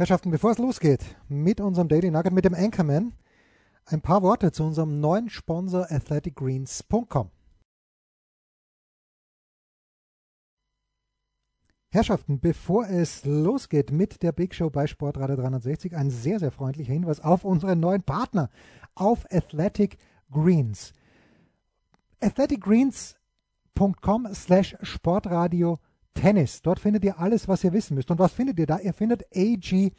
Herrschaften, bevor es losgeht mit unserem Daily Nugget, mit dem Anchorman, ein paar Worte zu unserem neuen Sponsor athleticgreens.com. Herrschaften, bevor es losgeht mit der Big Show bei Sportradio 360, ein sehr, sehr freundlicher Hinweis auf unseren neuen Partner, auf Athletic Greens. athleticgreens.com slash sportradio Tennis. Dort findet ihr alles, was ihr wissen müsst. Und was findet ihr da? Ihr findet AG1.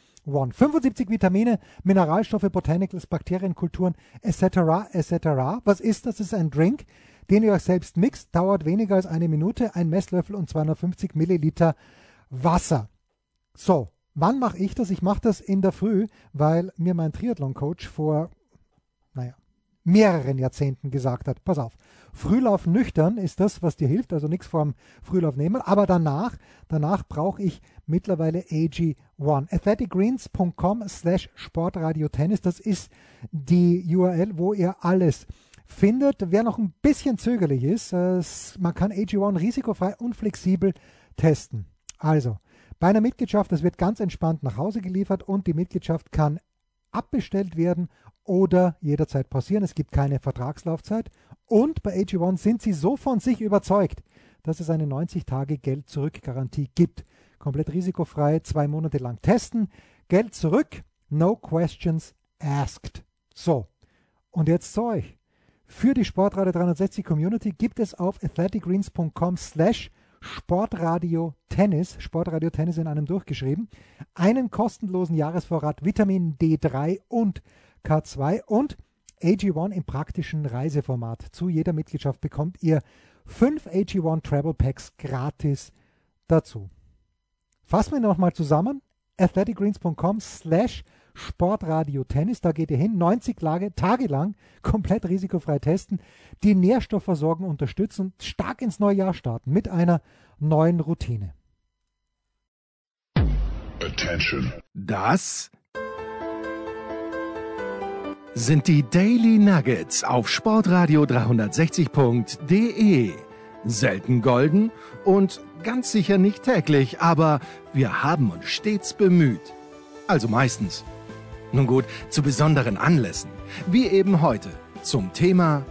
75 Vitamine, Mineralstoffe, Botanicals, Bakterienkulturen, etc., etc. Was ist das? Das ist ein Drink, den ihr euch selbst mixt. Dauert weniger als eine Minute, ein Messlöffel und 250 Milliliter Wasser. So, wann mache ich das? Ich mache das in der Früh, weil mir mein Triathlon-Coach vor, naja, mehreren Jahrzehnten gesagt hat, pass auf, Frühlauf nüchtern ist das, was dir hilft, also nichts vorm Frühlauf nehmen, aber danach, danach brauche ich mittlerweile AG1. athleticgreens.com slash sportradiotennis, das ist die URL, wo ihr alles findet. Wer noch ein bisschen zögerlich ist, äh, man kann AG1 risikofrei und flexibel testen. Also, bei einer Mitgliedschaft, das wird ganz entspannt nach Hause geliefert und die Mitgliedschaft kann abbestellt werden oder jederzeit pausieren. Es gibt keine Vertragslaufzeit. Und bei AG1 sind sie so von sich überzeugt, dass es eine 90-Tage-Geld-Zurück-Garantie gibt. Komplett risikofrei, zwei Monate lang testen. Geld zurück, no questions asked. So, und jetzt zu euch. Für die Sportradio 360 Community gibt es auf athleticgreens.com slash Sportradio Tennis, Sportradio Tennis in einem durchgeschrieben, einen kostenlosen Jahresvorrat Vitamin D3 und K2 und AG1 im praktischen Reiseformat. Zu jeder Mitgliedschaft bekommt ihr fünf AG1 Travel Packs gratis dazu. Fassen wir nochmal zusammen. athleticgreens.com slash Sportradio Tennis, da geht ihr hin, 90 Tage lang komplett risikofrei testen, die Nährstoffversorgung unterstützen und stark ins neue Jahr starten mit einer neuen Routine. Attention. Das sind die Daily Nuggets auf Sportradio 360.de. Selten golden und ganz sicher nicht täglich, aber wir haben uns stets bemüht. Also meistens. Nun gut, zu besonderen Anlässen, wie eben heute zum Thema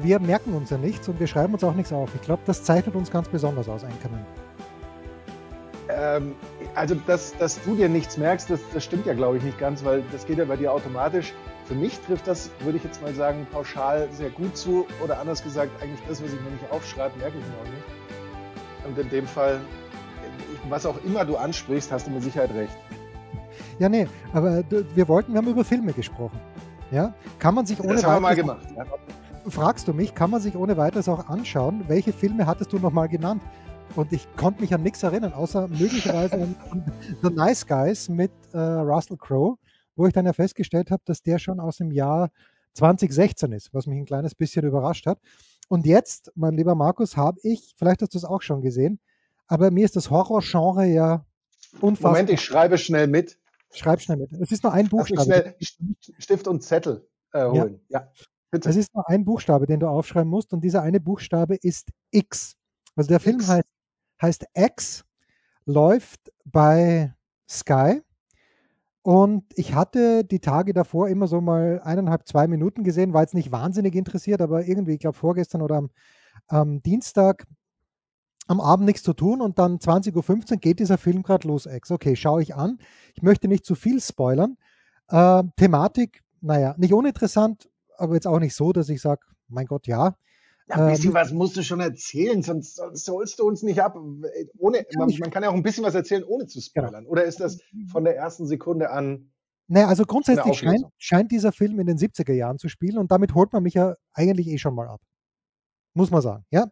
wir merken uns ja nichts und wir schreiben uns auch nichts auf. Ich glaube, das zeichnet uns ganz besonders aus, Einkommen. Ähm, also, dass, dass du dir nichts merkst, das, das stimmt ja, glaube ich, nicht ganz, weil das geht ja bei dir automatisch. Für mich trifft das, würde ich jetzt mal sagen, pauschal sehr gut zu. Oder anders gesagt, eigentlich das, was ich mir nicht aufschreibe, merke ich mir auch nicht. Und in dem Fall, was auch immer du ansprichst, hast du mit Sicherheit recht. Ja, nee, aber wir wollten, wir haben über Filme gesprochen. Ja, kann man sich ohne das haben wir mal gemacht. Ja. Fragst du mich, kann man sich ohne weiteres auch anschauen? Welche Filme hattest du nochmal genannt? Und ich konnte mich an nichts erinnern, außer möglicherweise an, The Nice Guys mit äh, Russell Crowe, wo ich dann ja festgestellt habe, dass der schon aus dem Jahr 2016 ist, was mich ein kleines bisschen überrascht hat. Und jetzt, mein lieber Markus, habe ich, vielleicht hast du es auch schon gesehen, aber mir ist das Horrorgenre ja unfassbar. Moment, ich schreibe schnell mit. Schreib schnell mit. Es ist nur ein Buchstabe. Stift und Zettel äh, holen. Ja. ja. bitte. Es ist nur ein Buchstabe, den du aufschreiben musst und dieser eine Buchstabe ist X. Also der Film X. heißt, heißt X, läuft bei Sky und ich hatte die Tage davor immer so mal eineinhalb, zwei Minuten gesehen, war jetzt nicht wahnsinnig interessiert, aber irgendwie, ich glaube vorgestern oder am, am Dienstag am Abend nichts zu tun und dann 20.15 Uhr geht dieser Film gerade los, Ex. Okay, schaue ich an. Ich möchte nicht zu viel spoilern. Äh, Thematik, naja, nicht uninteressant, aber jetzt auch nicht so, dass ich sage, mein Gott, ja. Ja, ein bisschen ähm, was musst du schon erzählen, sonst, sonst holst du uns nicht ab. Ohne, man, man, kann ja auch ein bisschen was erzählen, ohne zu genau. spoilern. Genau. Oder ist das von der ersten Sekunde an? Naja, also grundsätzlich scheint, scheint dieser Film in den 70er Jahren zu spielen und damit holt man mich ja eigentlich eh schon mal ab muss man sagen. Ja?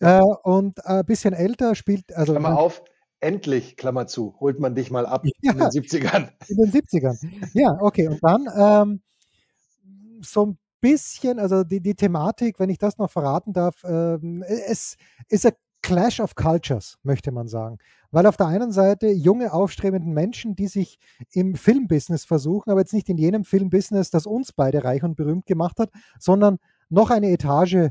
ja. Äh, und ein äh, bisschen älter spielt. Also, Klammer auf, endlich, Klammer zu, holt man dich mal ab ja, in den 70ern. In den 70ern. Ja, okay. Und dann ähm, so ein bisschen, also die, die Thematik, wenn ich das noch verraten darf, ähm, es ist ein Clash of Cultures, möchte man sagen. Weil auf der einen Seite junge, aufstrebende Menschen, die sich im Filmbusiness versuchen, aber jetzt nicht in jenem Filmbusiness, das uns beide reich und berühmt gemacht hat, sondern noch eine Etage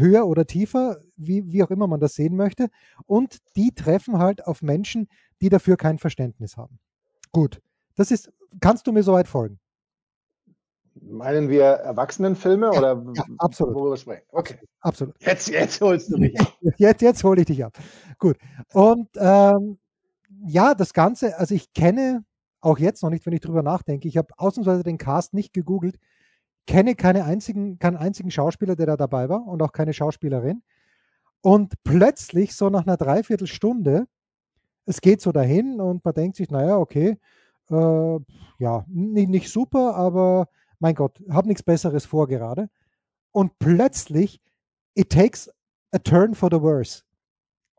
höher oder tiefer, wie, wie auch immer man das sehen möchte. Und die treffen halt auf Menschen, die dafür kein Verständnis haben. Gut, das ist, kannst du mir soweit folgen? Meinen wir Erwachsenenfilme ja, oder ja, absolut. worüber sprechen? Okay. Absolut. Jetzt, jetzt holst du mich ab. Jetzt, jetzt hole ich dich ab. Gut. Und ähm, ja, das Ganze, also ich kenne auch jetzt noch nicht, wenn ich drüber nachdenke, ich habe ausnahmsweise den Cast nicht gegoogelt, kenne keine einzigen, keinen einzigen Schauspieler, der da dabei war und auch keine Schauspielerin. Und plötzlich, so nach einer Dreiviertelstunde, es geht so dahin und man denkt sich, naja, okay, äh, ja, nicht, nicht super, aber mein Gott, habe nichts Besseres vor gerade. Und plötzlich, it takes a turn for the worse.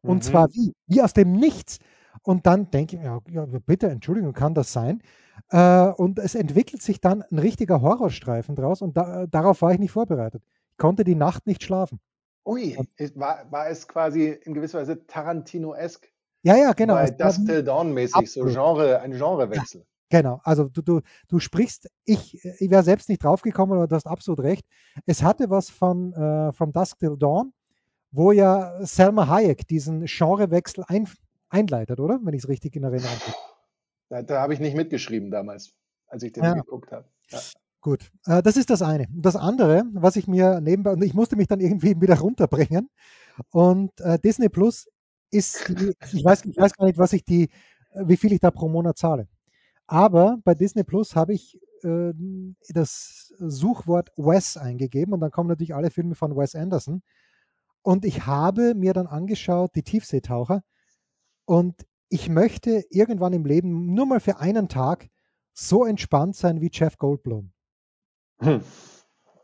Und mhm. zwar wie? Wie aus dem Nichts. Und dann denke ich, ja, ja, bitte, Entschuldigung, kann das sein? Äh, und es entwickelt sich dann ein richtiger Horrorstreifen draus und da, darauf war ich nicht vorbereitet. Ich konnte die Nacht nicht schlafen. Ui, war, war es quasi in gewisser Weise Tarantino-esk? Ja, ja, genau. Bei Dusk Till Dawn-mäßig, so Genre, ein Genrewechsel. Genau, also du, du, du sprichst, ich, ich wäre selbst nicht draufgekommen, aber du hast absolut recht. Es hatte was von äh, From Dusk Till Dawn, wo ja Selma Hayek diesen Genrewechsel ein, einleitet, oder? Wenn ich es richtig in Erinnerung habe. Da, da habe ich nicht mitgeschrieben damals, als ich den ja. geguckt habe. Ja. Gut, äh, das ist das eine. Das andere, was ich mir nebenbei, und ich musste mich dann irgendwie wieder runterbringen. Und äh, Disney Plus ist, ich weiß, ich weiß gar nicht, was ich die, wie viel ich da pro Monat zahle. Aber bei Disney Plus habe ich äh, das Suchwort Wes eingegeben und dann kommen natürlich alle Filme von Wes Anderson. Und ich habe mir dann angeschaut, die Tiefseetaucher. Und ich möchte irgendwann im Leben nur mal für einen Tag so entspannt sein wie Jeff Goldblum. Hm.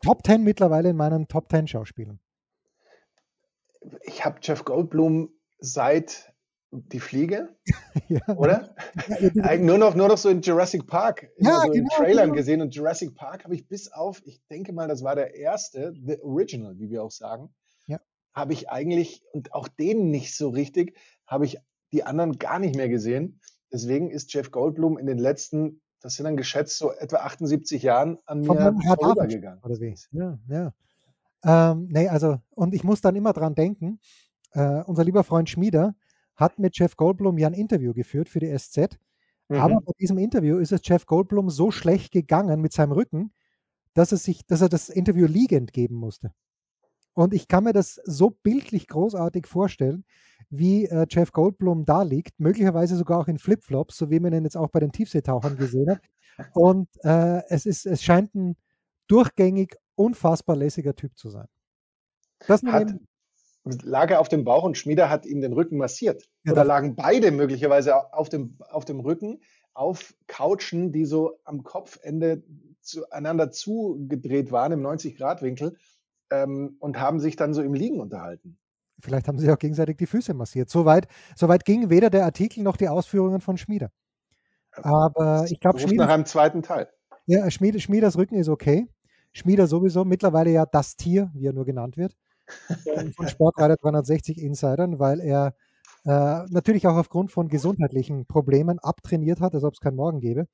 Top 10 mittlerweile in meinen Top 10 Schauspielern. Ich habe Jeff Goldblum seit die Fliege, ja. oder? Ja, nur, noch, nur noch so in Jurassic Park, ja, so genau, in Trailern genau. gesehen. Und Jurassic Park habe ich bis auf, ich denke mal, das war der erste, The Original, wie wir auch sagen, ja. habe ich eigentlich, und auch den nicht so richtig, habe ich die anderen gar nicht mehr gesehen. Deswegen ist Jeff Goldblum in den letzten, das sind dann geschätzt so etwa 78 Jahren an mir vorübergegangen. Oder wie? Ja, ja. Ähm, nee, also, und ich muss dann immer dran denken, äh, unser lieber Freund Schmieder, hat mit Jeff Goldblum ja ein Interview geführt für die SZ. Mhm. Aber bei diesem Interview ist es Jeff Goldblum so schlecht gegangen mit seinem Rücken, dass, es sich, dass er das Interview liegend geben musste. Und ich kann mir das so bildlich großartig vorstellen, wie äh, Jeff Goldblum da liegt, möglicherweise sogar auch in Flipflops, so wie man ihn jetzt auch bei den Tiefseetauchern gesehen hat. Und äh, es, ist, es scheint ein durchgängig unfassbar lässiger Typ zu sein. Das hat, lag er auf dem Bauch und Schmieder hat ihm den Rücken massiert. Ja, Oder lagen beide möglicherweise auf dem, auf dem Rücken auf Couchen, die so am Kopfende zueinander zugedreht waren im 90-Grad-Winkel ähm, und haben sich dann so im Liegen unterhalten. Vielleicht haben sie auch gegenseitig die Füße massiert. Soweit so weit ging weder der Artikel noch die Ausführungen von Schmieder. Aber ich glaube, Schmieder. nach einem zweiten Teil. Ja, Schmieder, Schmieders Rücken ist okay. Schmieder sowieso, mittlerweile ja das Tier, wie er nur genannt wird von Sportreiter 360 Insidern, weil er äh, natürlich auch aufgrund von gesundheitlichen Problemen abtrainiert hat, als ob es keinen Morgen gäbe.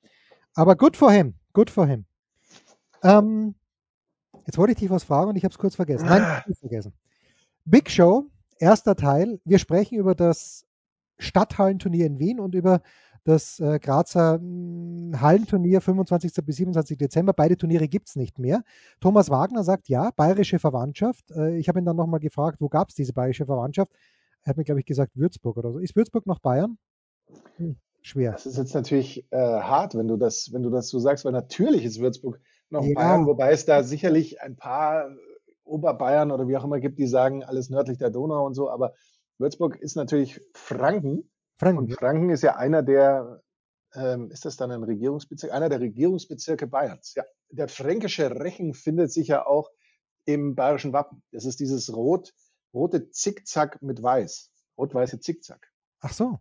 Aber good for him, good for him. Ähm, jetzt wollte ich dich was fragen und ich habe es kurz vergessen. Nein, ich vergessen. Big Show, erster Teil. Wir sprechen über das Stadthallenturnier in Wien und über das äh, Grazer mh, hm, Hallenturnier 25. bis 27. Dezember. Beide Turniere gibt es nicht mehr. Thomas Wagner sagt ja, bayerische Verwandtschaft. Äh, ich habe ihn dann nochmal gefragt, wo gab es diese bayerische Verwandtschaft? Er hat mir, glaube ich, gesagt, Würzburg oder so. Ist Würzburg noch Bayern? Hm, schwer. Das ist jetzt natürlich äh, hart, wenn du, das, wenn du das so sagst, weil natürlich ist Würzburg noch ja. Bayern, wobei es da sicherlich ein paar Oberbayern oder wie auch immer gibt, die sagen, alles nördlich der Donau und so, aber Würzburg ist natürlich Franken Franken. Und Franken ist ja einer der, ähm, ist das dann ein Regierungsbezirk? Einer der Regierungsbezirke Bayerns. Ja, der fränkische Rechen findet sich ja auch im bayerischen Wappen. Das ist dieses rot, rote Zickzack mit weiß. Rot-weiße Zickzack. Ach so.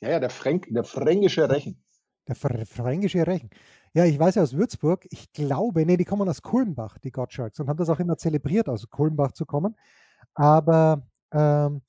Ja, ja, der, Fränk, der fränkische Rechen. Der fränkische Rechen. Ja, ich weiß ja aus Würzburg, ich glaube, nee, die kommen aus Kulmbach, die Gottschalks, und haben das auch immer zelebriert, aus Kulmbach zu kommen. Aber ähm,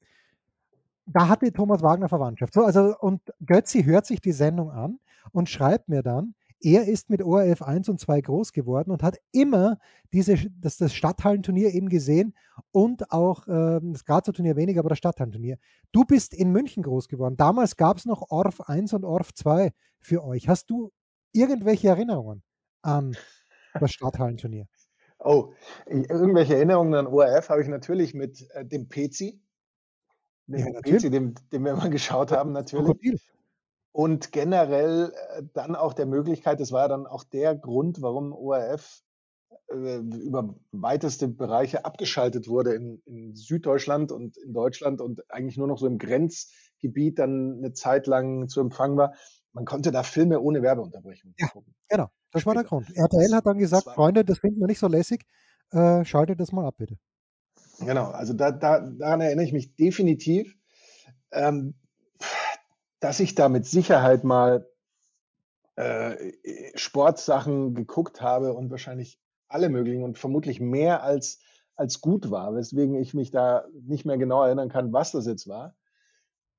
da hatte Thomas Wagner Verwandtschaft. So, also, und Götzi hört sich die Sendung an und schreibt mir dann, Er ist mit ORF 1 und 2 groß geworden und hat immer diese, das, das Stadthallenturnier eben gesehen und auch äh, das Grazer Turnier weniger, aber das Stadthallenturnier. Du bist in München groß geworden. Damals gab es noch ORF 1 und ORF 2 für euch. Hast du irgendwelche Erinnerungen an das Stadthallenturnier? Oh, irgendwelche Erinnerungen an ORF habe ich natürlich mit äh, dem Pezi. Dem ja, Pezi, dem, dem wir immer geschaut haben, natürlich. Und generell äh, dann auch der Möglichkeit, das war ja dann auch der Grund, warum ORF äh, über weiteste Bereiche abgeschaltet wurde in, in, Süddeutschland und in Deutschland und eigentlich nur noch so im Grenzgebiet dann eine Zeit lang zu empfangen war. Man konnte da Filme ohne Werbeunterbrechung ja, gucken. Genau, das war der Grund. RTL hat dann gesagt, Freunde, das finden wir nicht so lässig, äh, schaltet das mal ab, bitte. Genau, also da, da, daran erinnere ich mich definitiv, ähm, dass ich da mit Sicherheit mal äh, Sportsachen geguckt habe und wahrscheinlich alle möglichen und vermutlich mehr als, als gut war, weswegen ich mich da nicht mehr genau erinnern kann, was das jetzt war.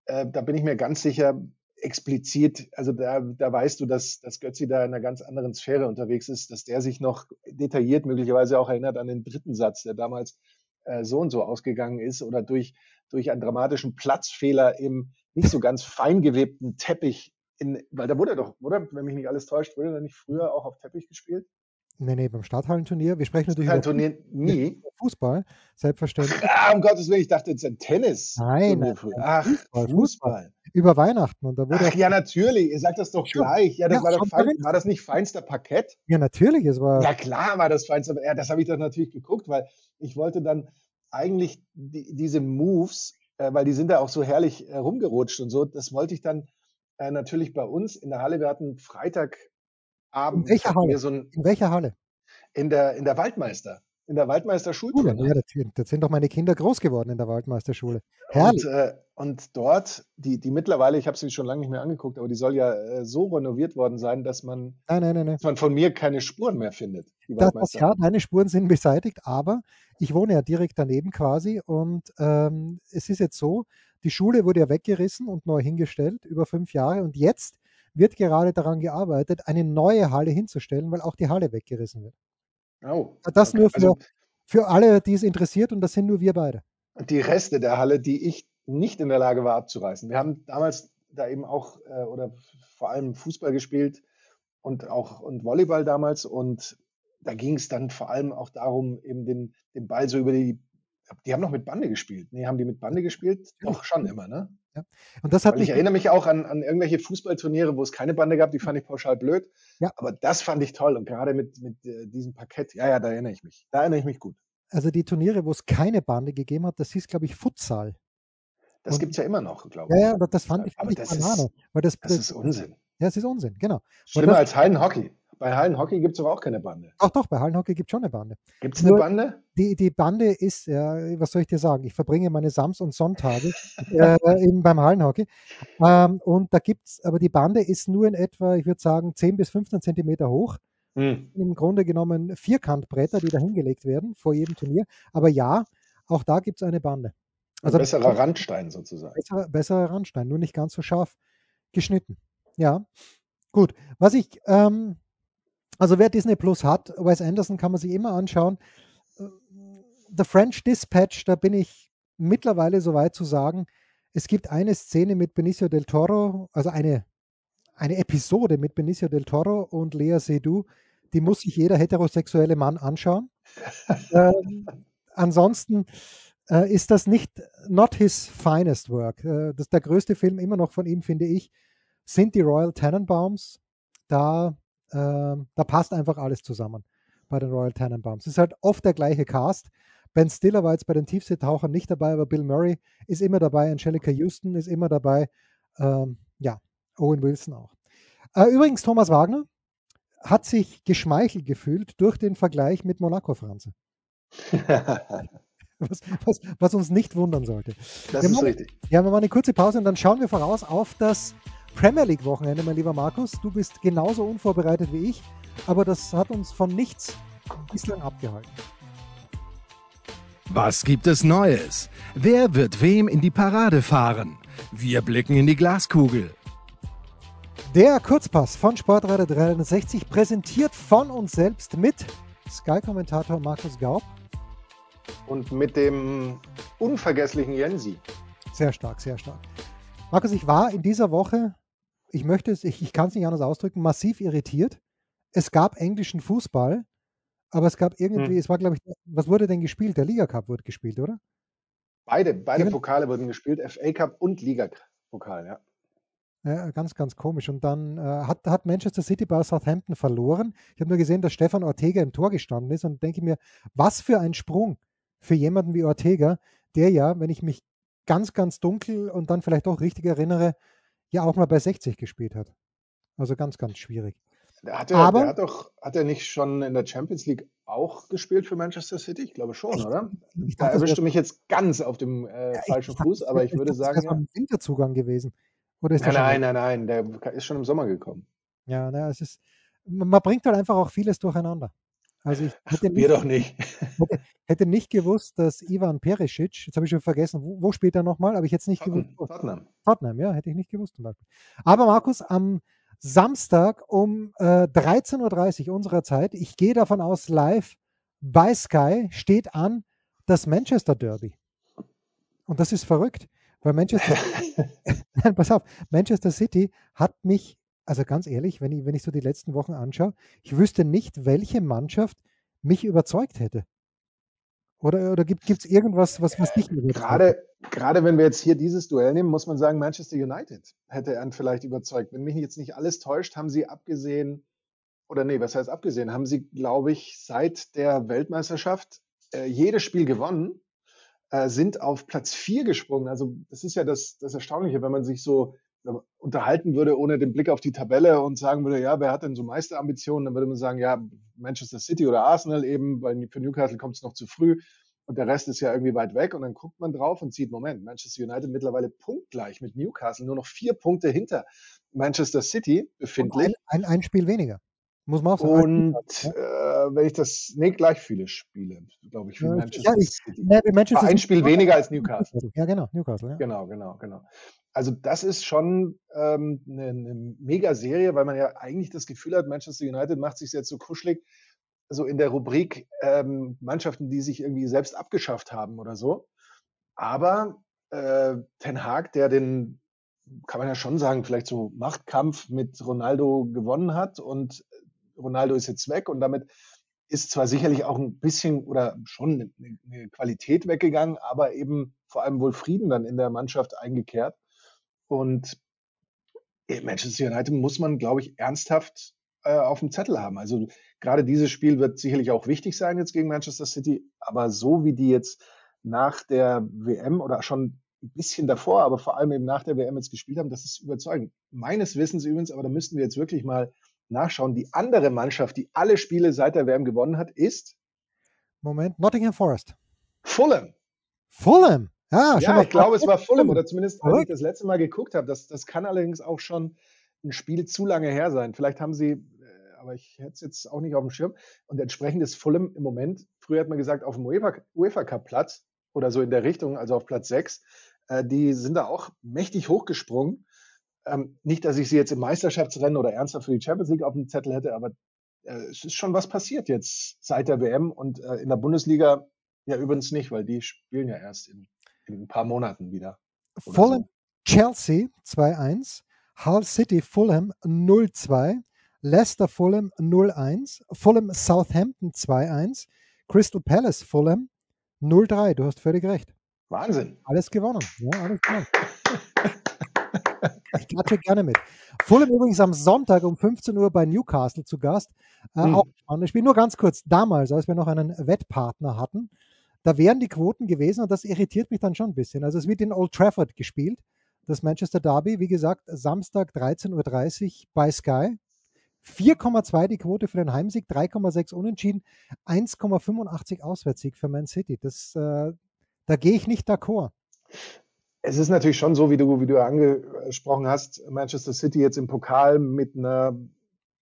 Äh, da bin ich mir ganz sicher, explizit, also da, da weißt du, dass, dass Götzi da in einer ganz anderen Sphäre unterwegs ist, dass der sich noch detailliert möglicherweise auch erinnert an den dritten Satz, der damals äh, so und so ausgegangen ist oder durch, durch einen dramatischen Platzfehler im nicht so ganz fein gewebten Teppich in, weil da wurde doch, oder? Wenn mich nicht alles täuscht, wurde da nicht früher auch auf Teppich gespielt? Nee, nee, beim Stadthallenturnier. Wir sprechen natürlich über Turnier nie. Fußball, selbstverständlich. Ah, um Gottes Willen, ich dachte jetzt ein Tennis. Nein, nein Ach, Fußball, Fußball. Über Weihnachten. Und da wurde Ach ja, natürlich. Ihr sagt das doch ja. gleich. Ja, das ja, war, doch fein, war das nicht feinster Parkett? Ja, natürlich. Es war ja, klar war das feinster. Ja, das habe ich doch natürlich geguckt, weil ich wollte dann eigentlich die, diese Moves, äh, weil die sind da auch so herrlich äh, rumgerutscht und so, das wollte ich dann äh, natürlich bei uns in der Halle. Wir hatten Freitagabend. In welcher Halle? So ein, in welcher Halle? in der, in der Waldmeister, in der Waldmeisterschule. Ja, das sind doch meine Kinder groß geworden in der Waldmeisterschule. Herrlich. Und, äh, und dort, die, die mittlerweile, ich habe sie schon lange nicht mehr angeguckt, aber die soll ja äh, so renoviert worden sein, dass man, nein, nein, nein, dass man von mir keine Spuren mehr findet. Das, das, ja, deine Spuren sind beseitigt, aber ich wohne ja direkt daneben quasi und ähm, es ist jetzt so, die Schule wurde ja weggerissen und neu hingestellt über fünf Jahre und jetzt wird gerade daran gearbeitet, eine neue Halle hinzustellen, weil auch die Halle weggerissen wird. Oh, das okay. nur für, also, für alle, die es interessiert und das sind nur wir beide. Die Reste der Halle, die ich nicht in der Lage war abzureißen. Wir haben damals da eben auch äh, oder vor allem Fußball gespielt und auch und Volleyball damals und da ging es dann vor allem auch darum, eben den, den Ball so über die die haben noch mit Bande gespielt. Nee, haben die mit Bande gespielt? Doch, schon immer, ne? Ja. Und das hat Weil ich erinnere mich auch an, an irgendwelche Fußballturniere, wo es keine Bande gab, die fand ich pauschal blöd. Ja. Aber das fand ich toll. Und gerade mit, mit äh, diesem Parkett, ja, ja, da erinnere ich mich. Da erinnere ich mich gut. Also die Turniere, wo es keine Bande gegeben hat, das hieß, glaube ich, Futsal. Das gibt es ja immer noch, glaube ich. Ja, ja, das fand ich, fand ich das Banane. Ist, weil das, das ist Unsinn. Ja, es ist Unsinn, genau. Schlimmer als Hallenhockey. Bei Hallenhockey gibt es doch auch keine Bande. Ach doch, bei Hallenhockey gibt es schon eine Bande. Gibt es eine Bande? Die, die Bande ist, ja, was soll ich dir sagen? Ich verbringe meine Sams- und Sonntage äh, eben beim Hallenhockey. Ähm, und da gibt es, aber die Bande ist nur in etwa, ich würde sagen, 10 bis 15 Zentimeter hoch. Hm. Im Grunde genommen Vierkantbretter, die da hingelegt werden vor jedem Turnier. Aber ja, auch da gibt es eine Bande. Also ein besserer Randstein sozusagen. Besserer, besserer Randstein, nur nicht ganz so scharf geschnitten. Ja, gut. Was ich ähm, also wer Disney Plus hat, Wes Anderson kann man sich immer anschauen. The French Dispatch, da bin ich mittlerweile so weit zu sagen, es gibt eine Szene mit Benicio del Toro, also eine, eine Episode mit Benicio del Toro und Lea Seydoux, die muss sich jeder heterosexuelle Mann anschauen. ähm, ansonsten äh, ist das nicht not his finest work. Äh, das der größte Film immer noch von ihm, finde ich, sind die Royal Tenenbaums. Da ähm, da passt einfach alles zusammen bei den Royal Tenenbaums. Es ist halt oft der gleiche Cast. Ben Stiller war jetzt bei den Tiefseetauchern nicht dabei, aber Bill Murray ist immer dabei, Angelica Houston ist immer dabei. Ähm, ja, Owen Wilson auch. Äh, übrigens, Thomas Wagner hat sich geschmeichelt gefühlt durch den Vergleich mit Monaco Franze. was, was, was, uns nicht wundern sollte. Das wir ist richtig. Ja, wir machen eine kurze Pause und dann schauen wir voraus auf das Premier League Wochenende, mein lieber Markus. Du bist genauso unvorbereitet wie ich, aber das hat uns von nichts bislang abgehalten. Was gibt es Neues? Wer wird wem in die Parade fahren? Wir blicken in die Glaskugel. Der Kurzpass von Sportradar 360 präsentiert von uns selbst mit Sky-Kommentator Markus Gaub. Und mit dem unvergesslichen Jensi. Sehr stark, sehr stark. Markus, ich war in dieser Woche, ich möchte es, ich, ich kann es nicht anders ausdrücken, massiv irritiert. Es gab englischen Fußball, aber es gab irgendwie, hm. es war, glaube ich, was wurde denn gespielt? Der Liga Cup wurde gespielt, oder? Beide, beide Pokale wurden gespielt, FA Cup und Liga Pokal, ja. Ja, ganz, ganz komisch. Und dann äh, hat, hat Manchester City bei Southampton verloren. Ich habe nur gesehen, dass Stefan Ortega im Tor gestanden ist und denke mir, was für ein Sprung für jemanden wie Ortega, der ja, wenn ich mich ganz, ganz dunkel und dann vielleicht auch richtig erinnere, ja auch mal bei 60 gespielt hat. Also ganz, ganz schwierig. Hat er, Aber, hat doch, hat er nicht schon in der Champions League auch gespielt für Manchester City? Ich glaube schon, ich, oder? Ich dachte, da erwischte mich jetzt ganz auf dem äh, ja, falschen ich, Fuß, aber ich würde sagen. Das ist ja. Winterzugang gewesen. Oder ist nein, nein, nein, nein, der ist schon im Sommer gekommen. Ja, naja, es ist, man bringt halt einfach auch vieles durcheinander. Also ich hätte nicht, doch nicht. Hätte, hätte, nicht gewusst, dass Ivan Perisic, jetzt habe ich schon vergessen, wo, wo spielt er nochmal, aber ich hätte es nicht Tottenham, gewusst. Tottenham. Tottenham, ja, hätte ich nicht gewusst zum Beispiel. Aber Markus, am Samstag um äh, 13.30 Uhr unserer Zeit, ich gehe davon aus, live bei Sky steht an das Manchester Derby. Und das ist verrückt. Weil Manchester, Nein, pass auf, Manchester City hat mich, also ganz ehrlich, wenn ich, wenn ich so die letzten Wochen anschaue, ich wüsste nicht, welche Mannschaft mich überzeugt hätte. Oder, oder gibt es irgendwas, was, was dich überzeugt? Gerade, gerade wenn wir jetzt hier dieses Duell nehmen, muss man sagen, Manchester United hätte er vielleicht überzeugt. Wenn mich jetzt nicht alles täuscht, haben sie abgesehen, oder nee, was heißt abgesehen, haben sie, glaube ich, seit der Weltmeisterschaft äh, jedes Spiel gewonnen äh, sind auf Platz vier gesprungen. Also das ist ja das, das Erstaunliche, wenn man sich so unterhalten würde, ohne den Blick auf die Tabelle und sagen würde, ja, wer hat denn so Meisterambitionen? Dann würde man sagen, ja, Manchester City oder Arsenal eben, weil für Newcastle kommt es noch zu früh und der Rest ist ja irgendwie weit weg. Und dann guckt man drauf und sieht, Moment, Manchester United mittlerweile punktgleich mit Newcastle, nur noch vier Punkte hinter Manchester City befindlich. Ein, ein, ein Spiel weniger. Muss man auch sagen. Und äh, wenn ich das, nee, gleich viele Spiele, glaube ich, für ja, Manchester ja, City. Ne, Manchester ein Spiel weniger als Newcastle. Ja, genau, Newcastle. Ja. Genau, genau, genau. Also das ist schon ähm, eine, eine Mega-Serie, weil man ja eigentlich das Gefühl hat, Manchester United macht sich jetzt so kuschelig, so in der Rubrik ähm, Mannschaften, die sich irgendwie selbst abgeschafft haben oder so. Aber äh, Ten Hag, der den, kann man ja schon sagen, vielleicht so Machtkampf mit Ronaldo gewonnen hat und Ronaldo ist jetzt weg und damit ist zwar sicherlich auch ein bisschen oder schon eine Qualität weggegangen, aber eben vor allem wohl Frieden dann in der Mannschaft eingekehrt. Und Manchester United muss man, glaube ich, ernsthaft äh, auf dem Zettel haben. Also gerade dieses Spiel wird sicherlich auch wichtig sein jetzt gegen Manchester City, aber so wie die jetzt nach der WM oder schon ein bisschen davor, aber vor allem eben nach der WM jetzt gespielt haben, das ist überzeugend. Meines Wissens übrigens, aber da müssten wir jetzt wirklich mal nachschauen. Die andere Mannschaft, die alle Spiele seit der WM gewonnen hat, ist? Moment, Nottingham Forest. Fulham. Fulham? Ja, ja ich glaube, es war Fulham oder zumindest, als ich das letzte Mal geguckt habe. Das, das kann allerdings auch schon ein Spiel zu lange her sein. Vielleicht haben sie, äh, aber ich hätte es jetzt auch nicht auf dem Schirm. Und entsprechend ist Fulham im Moment, früher hat man gesagt, auf dem UEFA, UEFA Cup Platz oder so in der Richtung, also auf Platz 6. Äh, die sind da auch mächtig hochgesprungen. Ähm, nicht, dass ich sie jetzt im Meisterschaftsrennen oder ernsthaft für die Champions League auf dem Zettel hätte, aber äh, es ist schon was passiert jetzt seit der WM und äh, in der Bundesliga ja übrigens nicht, weil die spielen ja erst in, in ein paar Monaten wieder. Fulham so. Chelsea 2-1, Hull City Fulham 0-2, Leicester Fulham 0-1, Fulham Southampton 2-1, Crystal Palace Fulham 0-3. Du hast völlig recht. Wahnsinn. Alles gewonnen. Ja, alles gewonnen. Ich klatsche gerne mit. Fulham übrigens am Sonntag um 15 Uhr bei Newcastle zu Gast. Äh, mhm. Auch spannendes Spiel. Nur ganz kurz, damals, als wir noch einen Wettpartner hatten, da wären die Quoten gewesen und das irritiert mich dann schon ein bisschen. Also es wird in Old Trafford gespielt, das Manchester Derby, wie gesagt, Samstag 13.30 Uhr bei Sky. 4,2 die Quote für den Heimsieg, 3,6 Unentschieden, 1,85 Auswärtssieg für Man City. Das, äh, da gehe ich nicht d'accord es ist natürlich schon so, wie du, wie du angesprochen hast, Manchester City jetzt im Pokal mit einer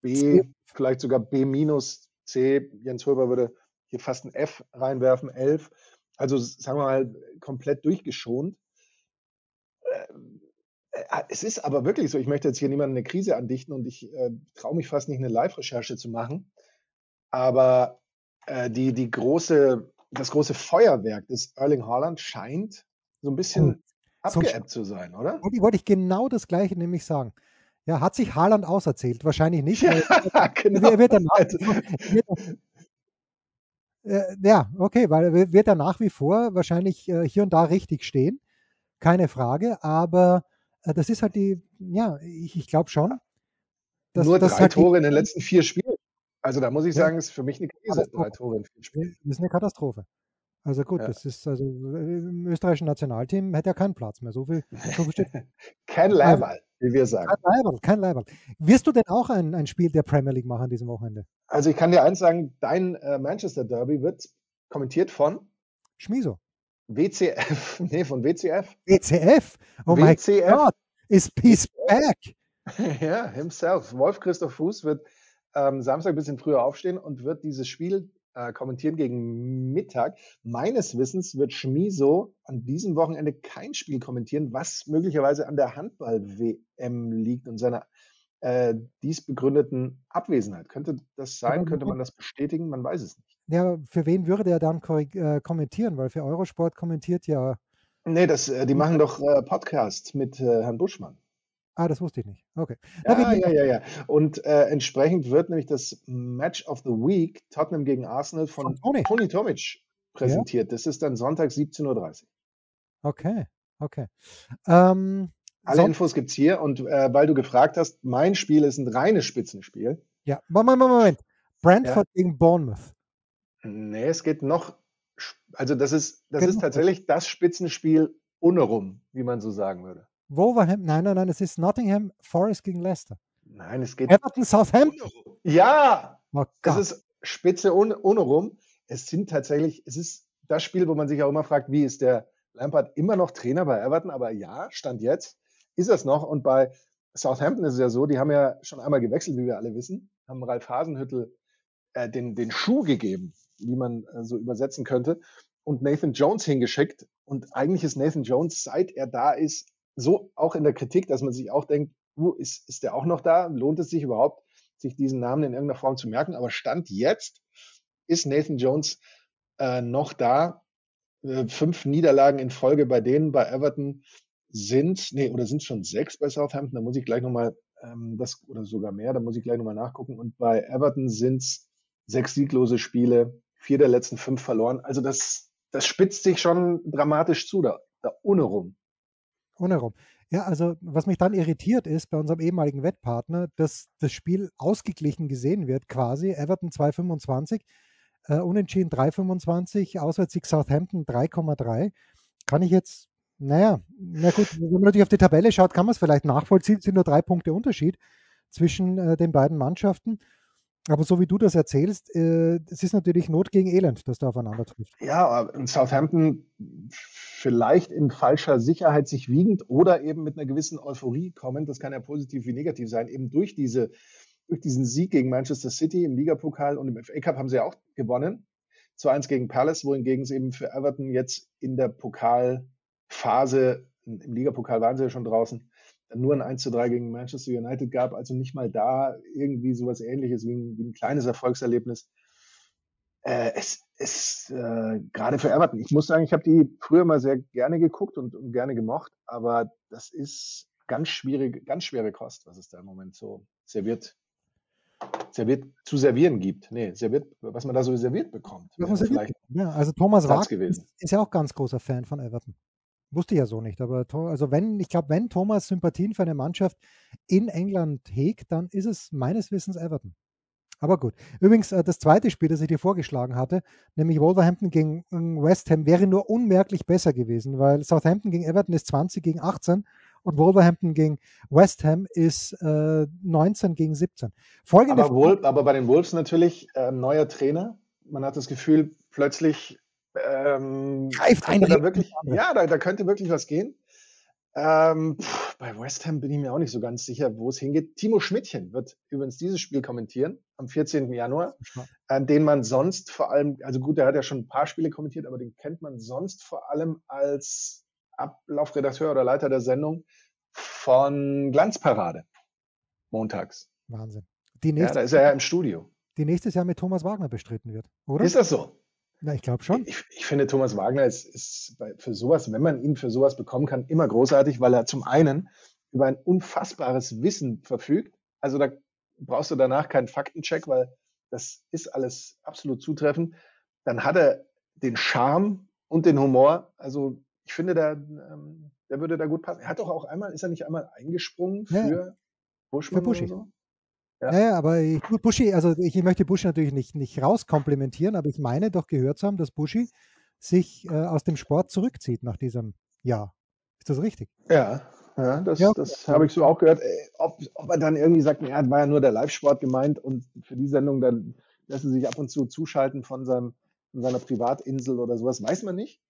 B, vielleicht sogar B minus C. Jens Höber würde hier fast ein F reinwerfen, 11. Also sagen wir mal komplett durchgeschont. Äh, Äh, es ist aber wirklich so, ich möchte jetzt hier niemandem eine Krise andichten und ich äh, traue mich fast nicht, eine Live-Recherche zu machen. Aber äh, die, die große, das große Feuerwerk des Erling Haaland scheint so ein bisschen abgeebbt zu sein, oder? Und wollte ich genau das Gleiche nämlich sagen. Ja, hat sich Haaland auserzählt? Wahrscheinlich nicht. Ja, genau. Er wird danach, also äh, ja, okay, weil wird er nach wie vor wahrscheinlich äh, hier und da richtig stehen. Keine Frage, aber äh, das ist halt die, ja, ich, ich glaube schon. Dass, Nur drei halt Tore in den letzten vier Spielen. Also da muss ich sagen, ist für mich eine Krise, drei Tore in vier Spielen. Das ist eine Katastrophe. Also gut, ja. das ist also im österreichischen Nationalteam hätte er keinen Platz mehr. So viel, so viel kein Leiberl, wie wir sagen. Kein Leiberl, kein Leiberl. Wirst du denn auch ein, ein Spiel der Premier League machen an diesem Wochenende? Also ich kann dir eins sagen, dein äh, Manchester Derby wird kommentiert von Schmiso. WCF, nee, von WCF. WCF? Oh mein Gott, is Peace back? ja, himself. Wolf Christoph Fuß wird ähm, Samstag ein bisschen früher aufstehen und wird dieses Spiel äh, kommentieren gegen Mittag. Meines Wissens wird Schmiso an diesem Wochenende kein Spiel kommentieren, was möglicherweise an der Handball-WM liegt und seiner äh, dies begründeten Abwesenheit. Könnte das sein? Könnte man das bestätigen? Man weiß es nicht. Ja, für wen würde er dann äh, kommentieren? Weil für Eurosport kommentiert ja. Nee, das, äh, die machen doch äh, Podcast mit äh, Herrn Buschmann. Ah, das wusste ich nicht. Okay. Ja, ja, ja, ja. Und äh, entsprechend wird nämlich das Match of the Week Tottenham gegen Arsenal von, von Tony. Tomic präsentiert. Ja. Das ist dann Sonntag 17.30 Uhr. Okay, okay. Ähm, Alle Son Infos gibt es hier und äh, weil du gefragt hast, mein Spiel ist ein reines Spitzenspiel. Ja, Moment, Moment, Moment. Brentford ja. gegen Bournemouth. Nee, es geht noch, also das ist, das genau. ist tatsächlich das Spitzenspiel ohne rum, wie man so sagen würde. Wolverhampton, nein, nein, nein, es ist Nottingham Forest gegen Leicester. Nein, es geht. Everton Southampton. Ja, oh es ist Spitze ohne, ohne rum. Es sind tatsächlich, es ist das Spiel, wo man sich auch immer fragt, wie ist der Lampard immer noch Trainer bei Everton? Aber ja, Stand jetzt ist es noch. Und bei Southampton ist es ja so, die haben ja schon einmal gewechselt, wie wir alle wissen, haben Ralf Hasenhüttel äh, den, den Schuh gegeben, wie man äh, so übersetzen könnte, und Nathan Jones hingeschickt. Und eigentlich ist Nathan Jones, seit er da ist, so auch in der Kritik, dass man sich auch denkt, uh, ist, ist der auch noch da? Lohnt es sich überhaupt, sich diesen Namen in irgendeiner Form zu merken? Aber Stand jetzt ist Nathan Jones äh, noch da. Äh, fünf Niederlagen in Folge bei denen bei Everton sind, nee, oder sind schon sechs bei Southampton, da muss ich gleich nochmal, ähm, das, oder sogar mehr, da muss ich gleich nochmal nachgucken. Und bei Everton sind es sechs sieglose Spiele, vier der letzten fünf verloren. Also das, das spitzt sich schon dramatisch zu, da, da ohne rum. Ohne rum. Ja, also was mich dann irritiert ist bei unserem ehemaligen Wettpartner, dass das Spiel ausgeglichen gesehen wird, quasi. Everton 2,25, äh, Unentschieden 3,25, Auswärtssieg Southampton 3,3. Kann ich jetzt, naja, na gut, wenn man natürlich auf die Tabelle schaut, kann man es vielleicht nachvollziehen. Es sind nur drei Punkte Unterschied zwischen äh, den beiden Mannschaften. Aber so wie du das erzählst, äh, es ist natürlich Not gegen Elend, dass da aufeinander trifft. Ja, in Southampton vielleicht in falscher Sicherheit sich wiegend oder eben mit einer gewissen Euphorie kommen. Das kann ja positiv wie negativ sein. Eben durch diese, durch diesen Sieg gegen Manchester City im Ligapokal und im FA Cup haben sie ja auch gewonnen. 2-1 gegen Palace, wohingegen es eben für Everton jetzt in der Pokalphase, im Ligapokal waren sie ja schon draußen, nur ein 1 zu 3 gegen Manchester United gab, also nicht mal da irgendwie sowas ähnliches wie ein, wie ein kleines Erfolgserlebnis. Äh, es ist äh, gerade für Everton. Ich muss sagen, ich habe die früher mal sehr gerne geguckt und, und, gerne gemocht, aber das ist ganz schwierige, ganz schwere Kost, was es da im Moment so serviert, serviert zu servieren gibt. Nee, serviert, was man da so serviert bekommt. Ja, also Thomas Wagner ist, ist ja auch ganz großer Fan von Everton. Wusste ich ja so nicht, aber also wenn, ich glaube, wenn Thomas Sympathien für eine Mannschaft in England hegt, dann ist es meines Wissens Everton. Aber gut. Übrigens, äh, das zweite Spiel, das ich dir vorgeschlagen hatte, nämlich Wolverhampton gegen ähm, West Ham, wäre nur unmerklich besser gewesen, weil Southampton gegen Everton ist 20 gegen 18 und Wolverhampton gegen West Ham ist äh, 19 gegen 17. Folgende aber, Wolf, aber bei den Wolves natürlich äh, neuer Trainer. Man hat das Gefühl, plötzlich ähm, Greift ein da wirklich, Ja, da, da, könnte wirklich was gehen. Ähm, pff, bei West Ham bin ich mir auch nicht so ganz sicher, wo es hingeht. Timo Schmidtchen wird übrigens dieses Spiel kommentieren am 14. Januar, äh, den man sonst vor allem, also gut, der hat ja schon ein paar Spiele kommentiert, aber den kennt man sonst vor allem als Ablaufredakteur oder Leiter der Sendung von Glanzparade. Montags. Wahnsinn. Die nächste, ja, da ist er ja im Studio. Die nächstes Jahr mit Thomas Wagner bestritten wird, oder? Ist das so? Na, ich glaube schon. Ich, ich, finde, Thomas Wagner ist, ist für sowas, wenn man ihn für sowas bekommen kann, immer großartig, weil er zum einen über ein unfassbares Wissen verfügt. Also da brauchst du danach keinen Faktencheck, weil das ist alles absolut zutreffend. Dann hat er den Charme und den Humor. Also ich finde, der, ähm, der würde da gut passen. Er hat doch auch einmal, ist er nicht einmal eingesprungen für ja, Buschmann für Buschi. So? Ja. ja, aber ich, Buschi, also ich möchte Buschi natürlich nicht, nicht rauskomplimentieren, aber ich meine doch gehört zu haben, dass Buschi sich äh, aus dem Sport zurückzieht nach diesem Jahr. Ist das richtig? Ja, ja, das, ja. das habe ich so auch gehört. Äh, ob, ob er dann irgendwie sagt, ja, war ja nur der Live-Sport gemeint und für die Sendung dann lässt er sich ab und zu zuschalten von, seinem, von seiner Privatinsel oder sowas, weiß man nicht.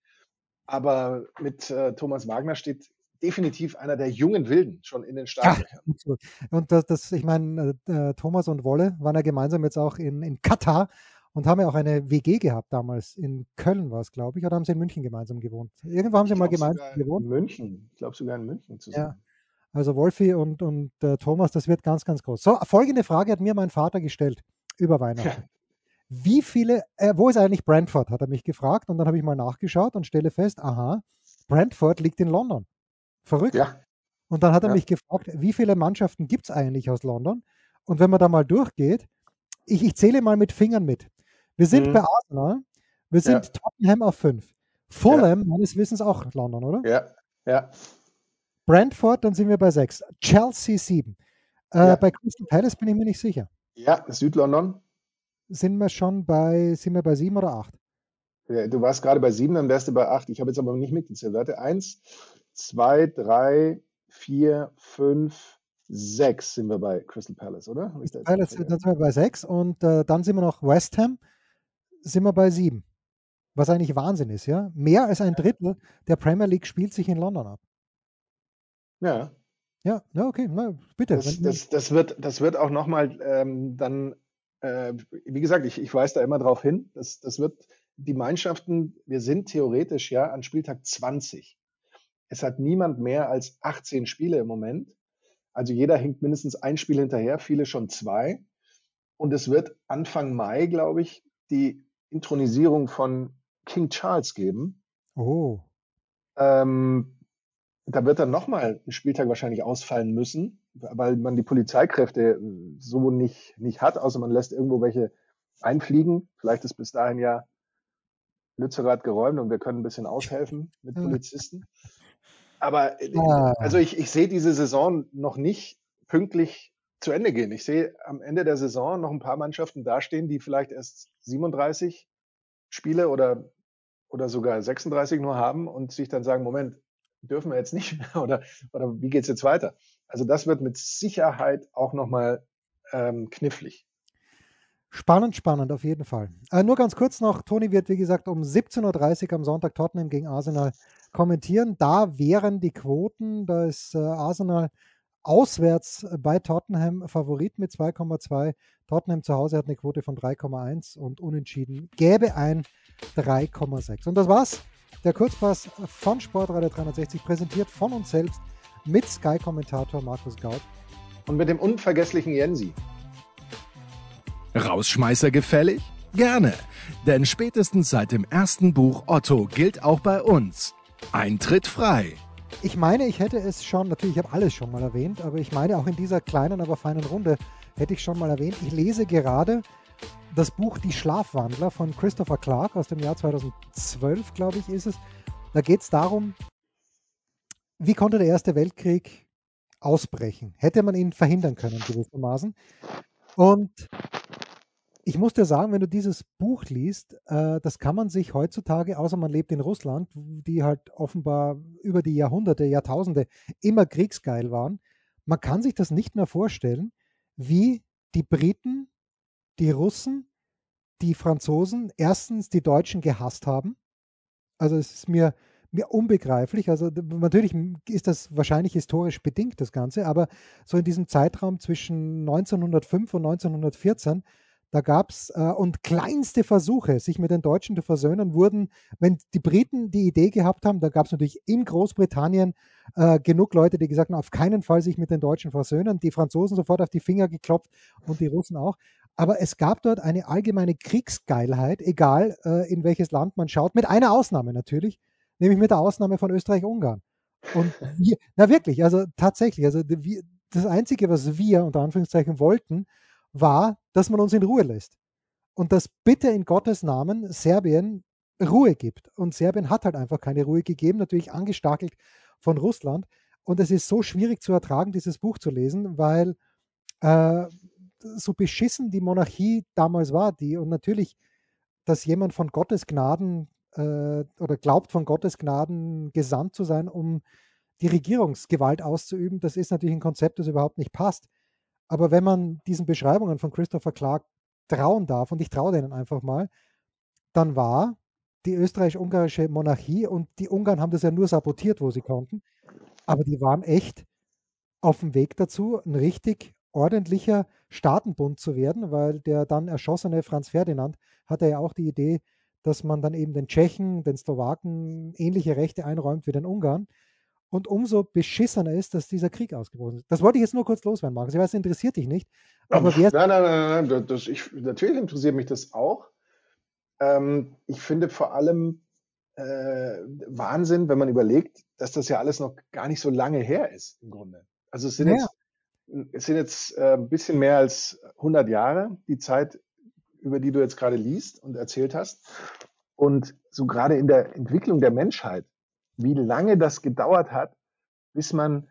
Aber mit äh, Thomas Wagner steht definitiv einer der jungen Wilden schon in den Startlöchern. Ja, und das, das ich meine, äh, Thomas und Wolle waren ja gemeinsam jetzt auch in, in Katar und haben ja auch eine WG gehabt damals. In Köln war es, glaube ich, oder haben sie in München gemeinsam gewohnt? Irgendwo haben sie mal gemeinsam gewohnt. In München, ich glaube sogar in München zusammen. Ja. Also Wolfi und, und äh, Thomas, das wird ganz, ganz groß. So, folgende Frage hat mir mein Vater gestellt über Weihnachten. Ja. Wie viele, äh, wo ist eigentlich Brentford, hat er mich gefragt und dann habe ich mal nachgeschaut und stelle fest, aha, Brentford liegt in London. Verrückt. Ja. Und dann hat er ja. mich gefragt, wie viele Mannschaften gibt es eigentlich aus London? Und wenn man da mal durchgeht, ich, ich zähle mal mit Fingern mit. Wir sind mhm. bei Arsenal. Wir sind ja. Tottenham auf 5. Fulham, ja. meines Wissens auch London, oder? Ja, ja. Brentford, dann sind wir bei 6. Chelsea 7. Äh, ja. Bei Crystal Palace bin ich mir nicht sicher. Ja, Südlondon. Sind wir schon bei, sind wir bei 7 oder 8? Ja, du warst gerade bei 7, dann wärst du bei 8. Ich habe jetzt aber nicht mitgezählt. Warte, 1, 2, 3, 4, 5, 6 sind wir bei Crystal Palace, oder? Palace, dann sind wir bei 6 und äh, dann sind wir noch West Ham sind wir bei sieben. Was eigentlich Wahnsinn ist, ja. Mehr als ein Drittel der Premier League spielt sich in London ab. Ja. Ja, ja, okay, na, bitte. Das, das, das, wird, das wird auch nochmal ähm, dann, äh, wie gesagt, ich, ich weise da immer drauf hin, das, das wird die Mannschaften, wir sind theoretisch ja an Spieltag 20. Es hat niemand mehr als 18 Spiele im Moment. Also jeder hinkt mindestens ein Spiel hinterher, viele schon zwei. Und es wird Anfang Mai, glaube ich, die Intronisierung von King Charles geben. Oh. Ähm, da wird dann nochmal ein Spieltag wahrscheinlich ausfallen müssen, weil man die Polizeikräfte so nicht, nicht hat, außer man lässt irgendwo welche einfliegen. Vielleicht ist bis dahin ja Lützerath geräumt und wir können ein bisschen aushelfen mit Polizisten. Aber äh, ah. also ich, ich sehe diese Saison noch nicht pünktlich zu Ende gehen. Ich sehe am Ende der Saison noch ein paar Mannschaften dastehen, die vielleicht erst 37 Spiele oder, oder sogar 36 nur haben und sich dann sagen, Moment, dürfen wir jetzt nicht mehr oder, oder wie geht's jetzt weiter? Also das wird mit Sicherheit auch nochmal ähm, knifflig. Spannend, spannend, auf jeden Fall. Äh, nur ganz kurz noch, Toni wird, wie gesagt, um 17.30 Uhr am Sonntag Tottenham gegen Arsenal kommentieren. Da wären die Quoten, da ist äh, Arsenal auswärts bei Tottenham Favorit mit 2,2. Tottenham zu Hause hat eine Quote von 3,1 und unentschieden gäbe ein 3,6. Und das war's. Der Kurzpass von Sportradio 360 präsentiert von uns selbst mit Sky-Kommentator Markus Gaut. Und mit dem unvergesslichen Jensi. Rausschmeißer gefällig? Gerne, denn spätestens seit dem ersten Buch Otto gilt auch bei uns Eintritt frei. Ich meine, ich hätte es schon, natürlich, ich habe alles schon mal erwähnt, aber ich meine auch in dieser kleinen, aber feinen Runde hätte ich schon mal erwähnt. Ich lese gerade das Buch Die Schlafwandler von Christopher Clark aus dem Jahr 2012, glaube ich, ist es. Da geht es darum, wie konnte der Erste Weltkrieg ausbrechen? Hätte man ihn verhindern können, gewissermaßen. Und ich muss dir sagen, wenn du dieses Buch liest, äh, das kann man sich heutzutage, außer man lebt in Russland, die halt offenbar über die Jahrhunderte, Jahrtausende immer kriegsgeil waren, man kann sich das nicht mehr vorstellen, wie die Briten, die Russen, die Franzosen erstens die Deutschen gehasst haben. Also es ist mir, mir unbegreiflich. Also natürlich ist das wahrscheinlich historisch bedingt, das Ganze, aber so in diesem Zeitraum zwischen 1905 und 1914 Da gab es äh, und kleinste Versuche, sich mit den Deutschen zu versöhnen, wurden, wenn die Briten die Idee gehabt haben, da gab es natürlich in Großbritannien äh, genug Leute, die gesagt haben, auf keinen Fall sich mit den Deutschen versöhnen. Die Franzosen sofort auf die Finger geklopft und die Russen auch. Aber es gab dort eine allgemeine Kriegsgeilheit, egal äh, in welches Land man schaut, mit einer Ausnahme natürlich, nämlich mit der Ausnahme von Österreich-Ungarn. Und wir, na wirklich, also tatsächlich, also wir, das Einzige, was wir unter Anführungszeichen wollten, war, dass man uns in Ruhe lässt. Und dass bitte in Gottes Namen Serbien Ruhe gibt. Und Serbien hat halt einfach keine Ruhe gegeben, natürlich angestakelt von Russland. Und es ist so schwierig zu ertragen, dieses Buch zu lesen, weil äh, so beschissen die Monarchie damals war, die und natürlich, dass jemand von Gottes Gnaden äh, oder glaubt, von Gottes Gnaden gesandt zu sein, um die Regierungsgewalt auszuüben, das ist natürlich ein Konzept, das überhaupt nicht passt. Aber wenn man diesen Beschreibungen von Christopher Clark trauen darf, und ich traue denen einfach mal, dann war die österreich-ungarische Monarchie und die Ungarn haben das ja nur sabotiert, wo sie konnten, aber die waren echt auf dem Weg dazu, ein richtig ordentlicher Staatenbund zu werden, weil der dann erschossene Franz Ferdinand hatte ja auch die Idee, dass man dann eben den Tschechen, den Slowaken ähnliche Rechte einräumt wie den Ungarn. Und umso beschissener ist, dass dieser Krieg ausgebrochen ist. Das wollte ich jetzt nur kurz loswerden, Markus. Ich weiß, das interessiert dich nicht. Aber nein, nein, nein, nein. Das, ich, natürlich interessiert mich das auch. Ähm, ich finde vor allem äh, Wahnsinn, wenn man überlegt, dass das ja alles noch gar nicht so lange her ist, im Grunde. Also es sind ja. jetzt es sind jetzt äh, ein bisschen mehr als 100 Jahre, die Zeit, über die du jetzt gerade liest und erzählt hast. Und so gerade in der Entwicklung der Menschheit, wie lange das gedauert hat, bis man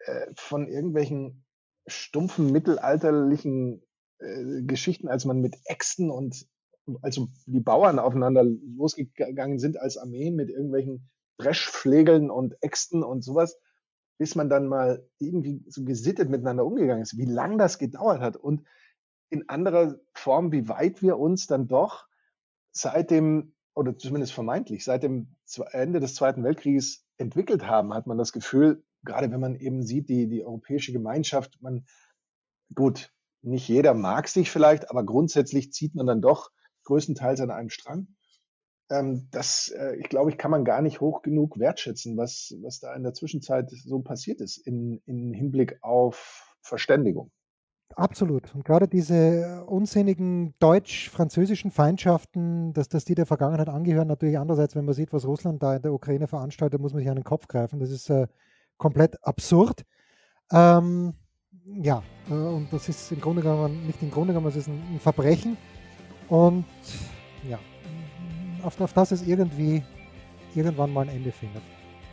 äh, von irgendwelchen stumpfen mittelalterlichen äh, Geschichten, als man mit Äxten und also die Bauern aufeinander losgegangen sind als Armeen mit irgendwelchen Dreschflegeln und Äxten und sowas, bis man dann mal irgendwie so gesittet miteinander umgegangen ist, wie lange das gedauert hat. Und in anderer Form, wie weit wir uns dann doch seit dem, oder zumindest vermeintlich, seit dem Ende des Zweiten Weltkrieges entwickelt haben, hat man das Gefühl, gerade wenn man eben sieht, die, die europäische Gemeinschaft, man, gut, nicht jeder mag sich vielleicht, aber grundsätzlich zieht man dann doch größtenteils an einem Strang ähm, das, äh, ich glaube, ich kann man gar nicht hoch genug wertschätzen, was, was da in der Zwischenzeit so passiert ist in, in Hinblick auf Verständigung. Absolut. Und gerade diese unsinnigen deutsch-französischen Feindschaften, dass, dass die der Vergangenheit angehören, natürlich andererseits, wenn man sieht, was Russland da in der Ukraine veranstaltet, muss man sich an den Kopf greifen. Das ist äh, komplett absurd. Ähm, ja, äh, und das ist im Grunde genommen, nicht im Grunde genommen, es ist ein, ein Verbrechen. Und ja, auf, auf das es irgendwie irgendwann mal ein Ende findet.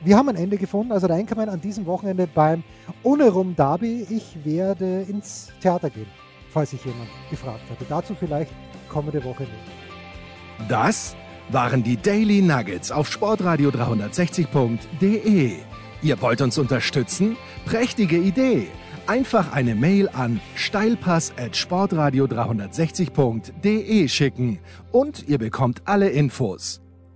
Wir haben ein Ende gefunden, also der Einkommen an diesem Wochenende beim Unerum Derby. Ich werde ins Theater gehen, falls sich jemand gefragt hatte. Dazu vielleicht kommende Woche mehr. Das waren die Daily Nuggets auf sportradio 360.de. Ihr wollt uns unterstützen? Prächtige Idee! Einfach eine Mail an steilpass@sportradio360.de schicken und ihr bekommt alle Infos.